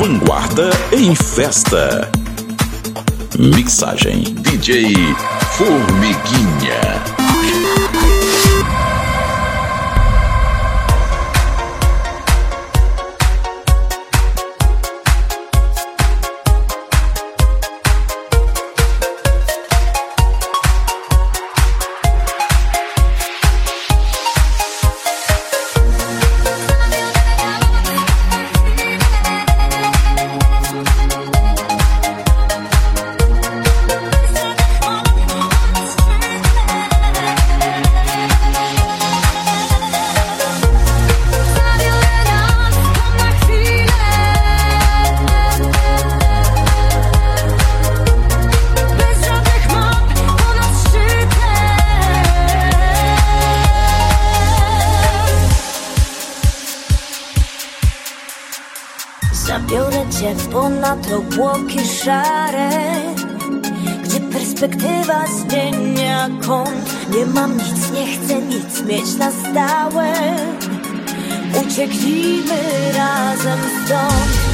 Vanguarda em Festa. Mixagem DJ Formiguinha. szare Gdzie perspektywa zmienia kąt. Nie mam nic, nie chcę nic mieć na stałe. Ucieknijmy razem stąd.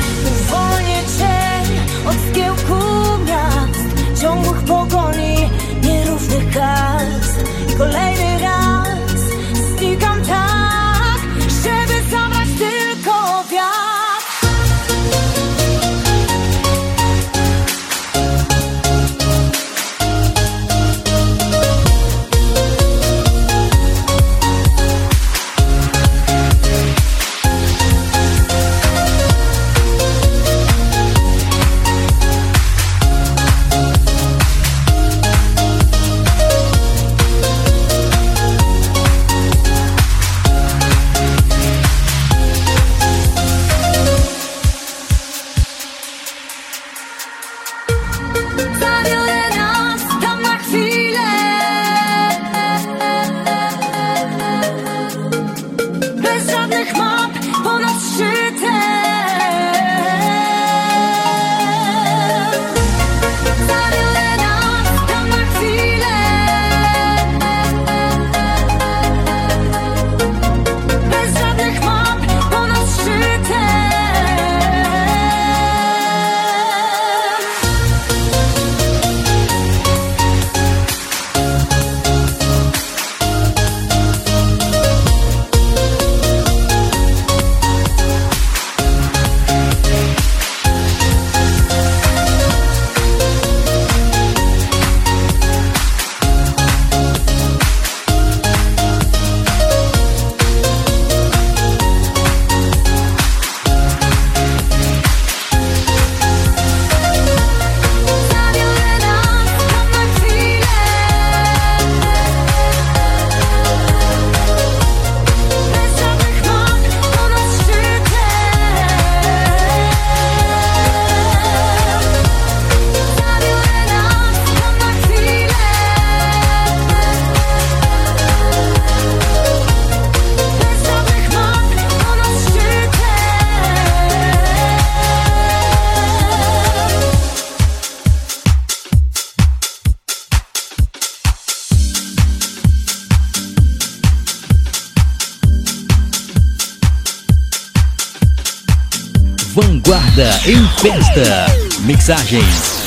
Vanguarda em Festa. Mixagens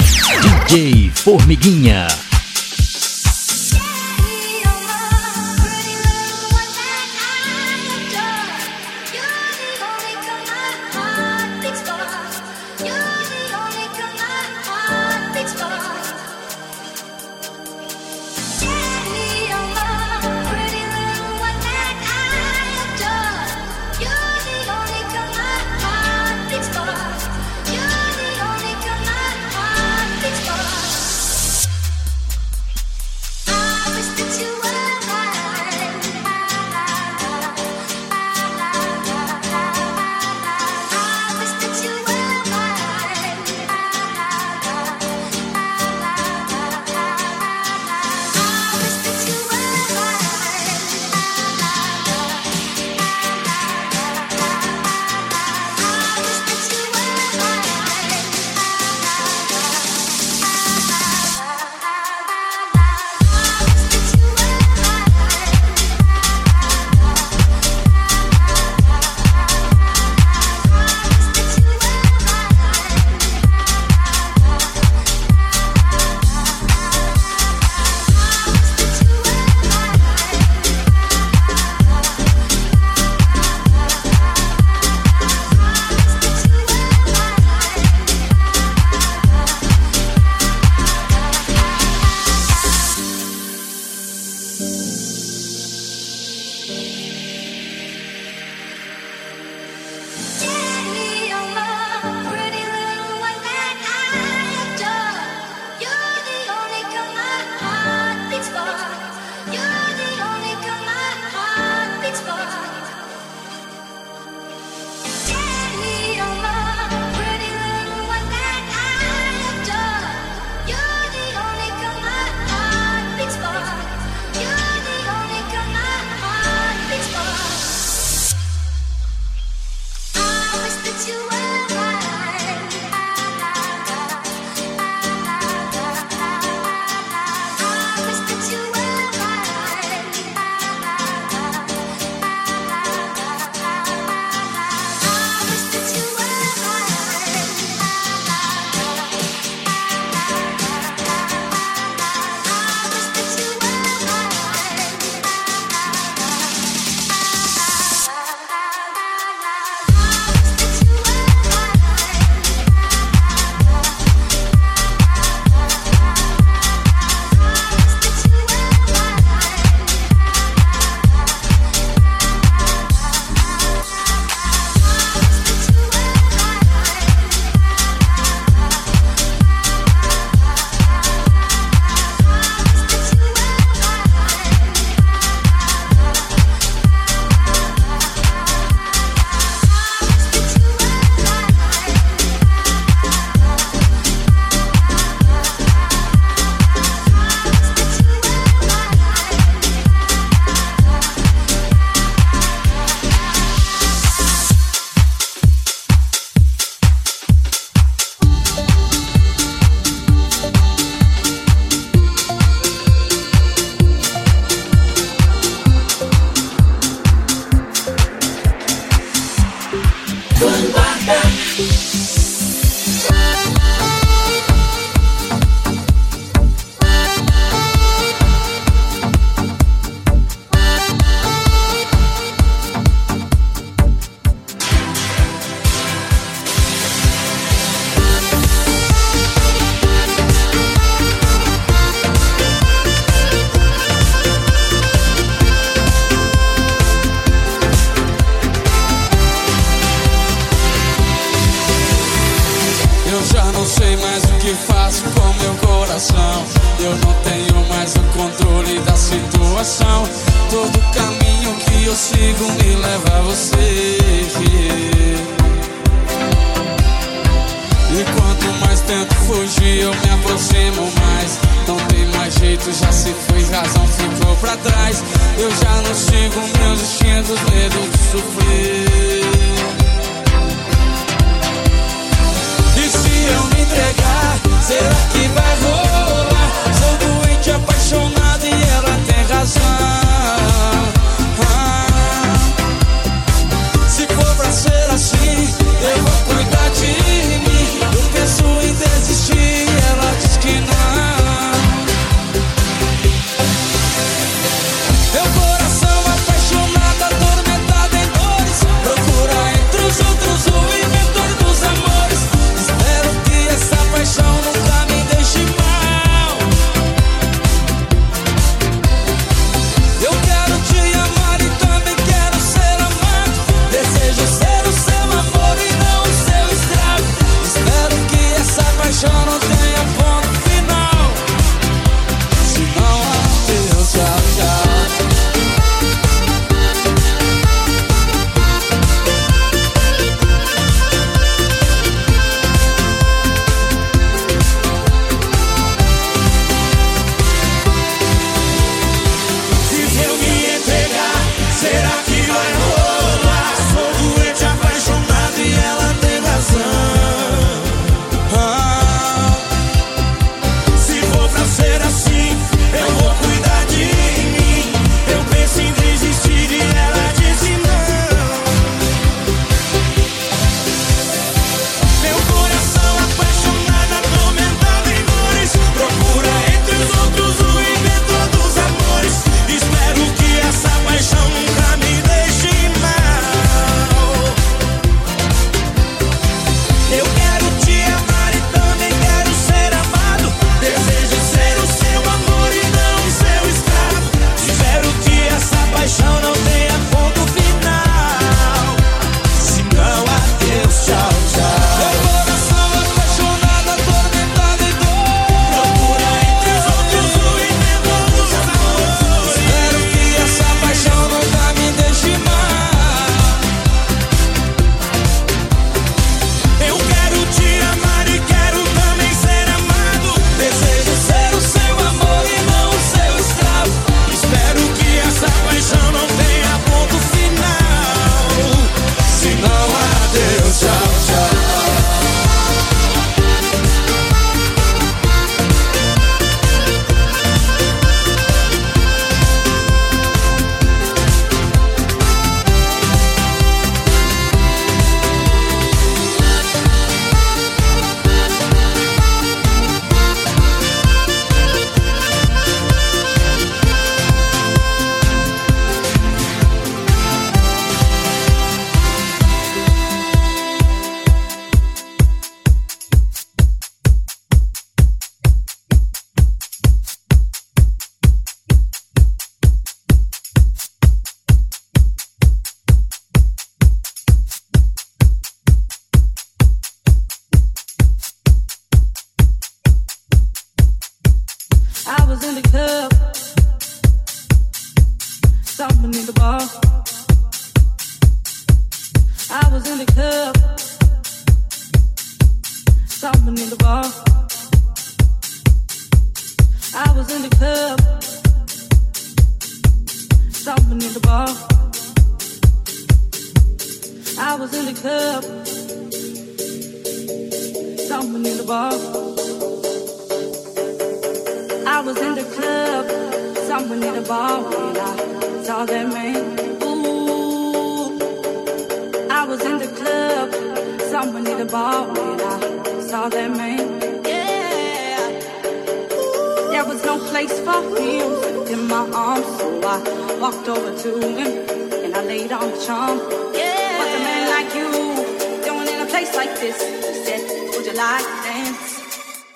DJ Formiguinha.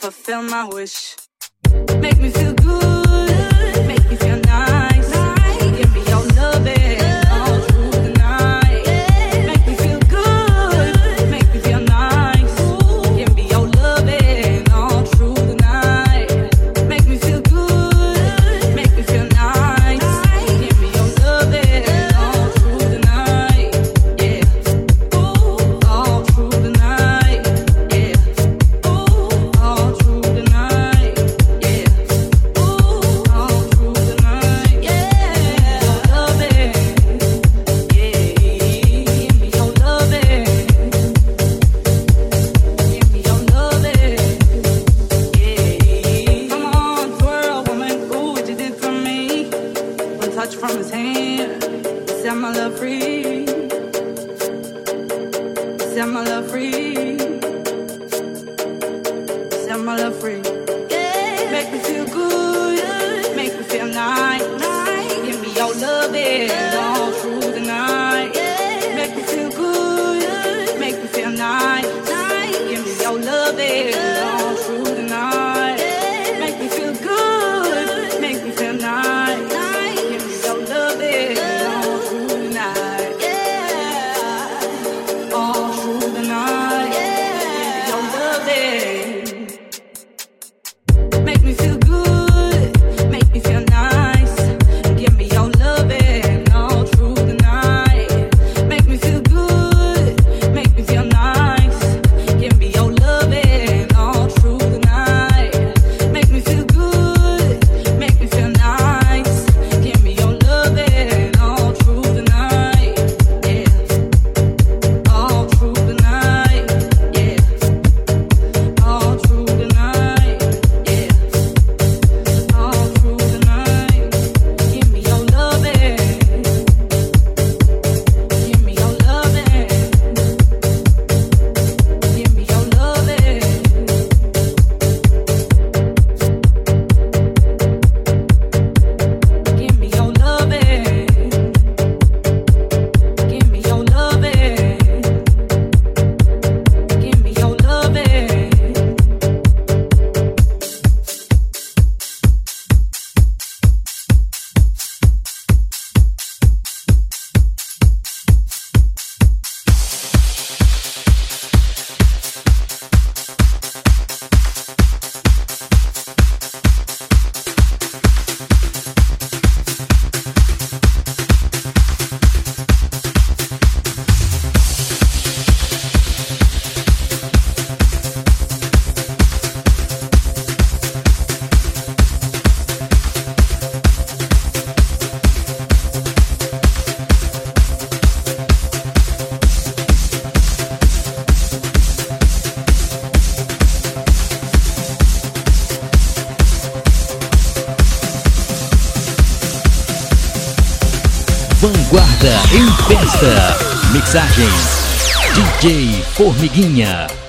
Fulfill my wish. Make me feel good, Formiguinha.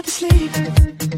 hard to sleep.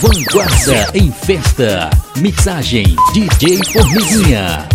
Vanguarda em festa. Mixagem DJ Formiguinha.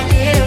I did.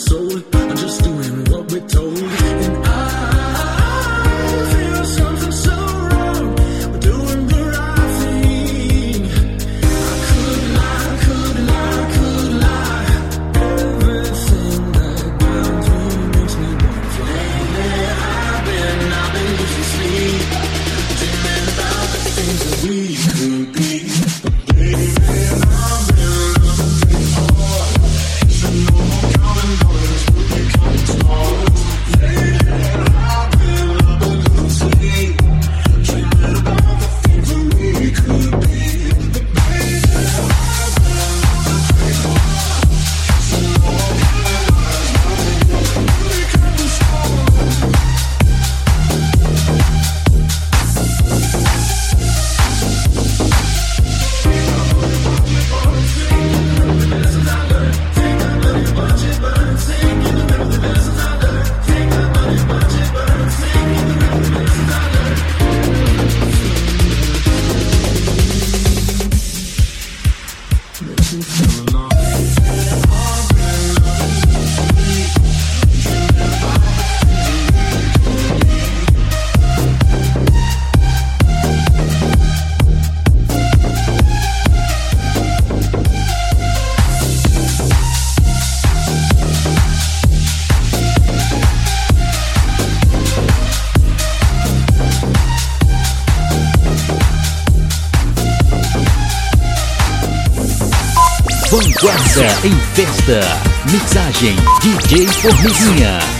soul. Vanguarda em festa. Mixagem DJ Formiguinha.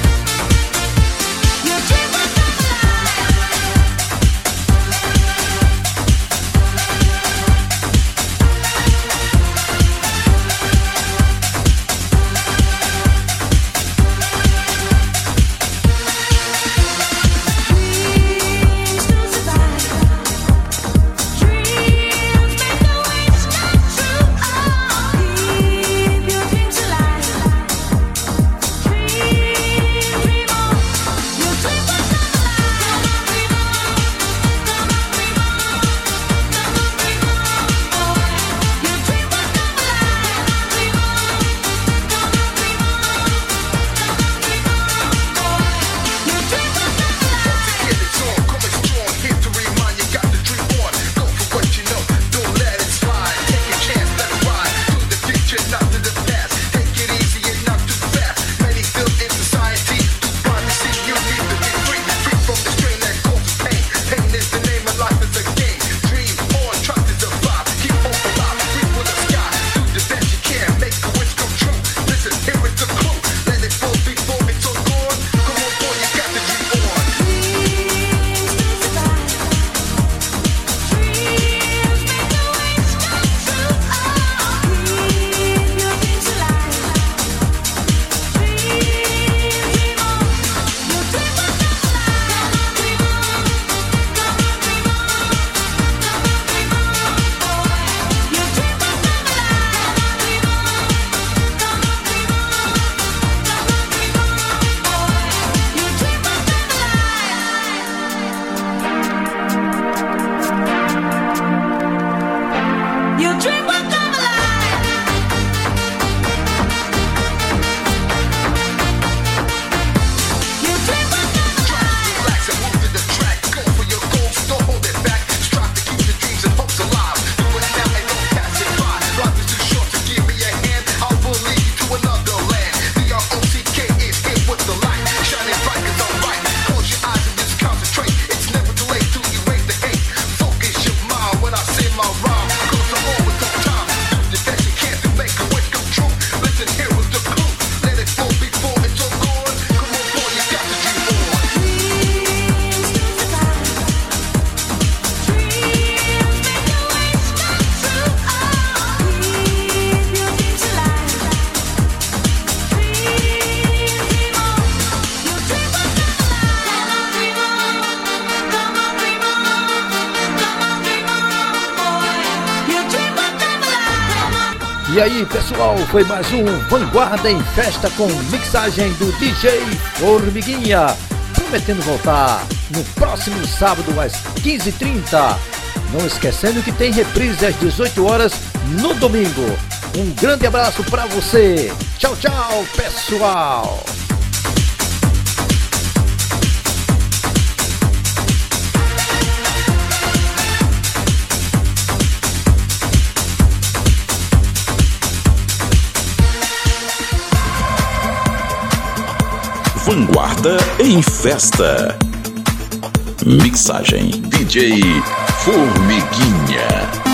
Foi mais um Vanguarda em Festa com mixagem do DJ Formiguinha. Prometendo voltar no próximo sábado às 15h30. Não esquecendo que tem reprise às 18 horas no domingo. Um grande abraço para você. Tchau, tchau, pessoal. Vanguarda em Festa. Mixagem DJ Formiguinha.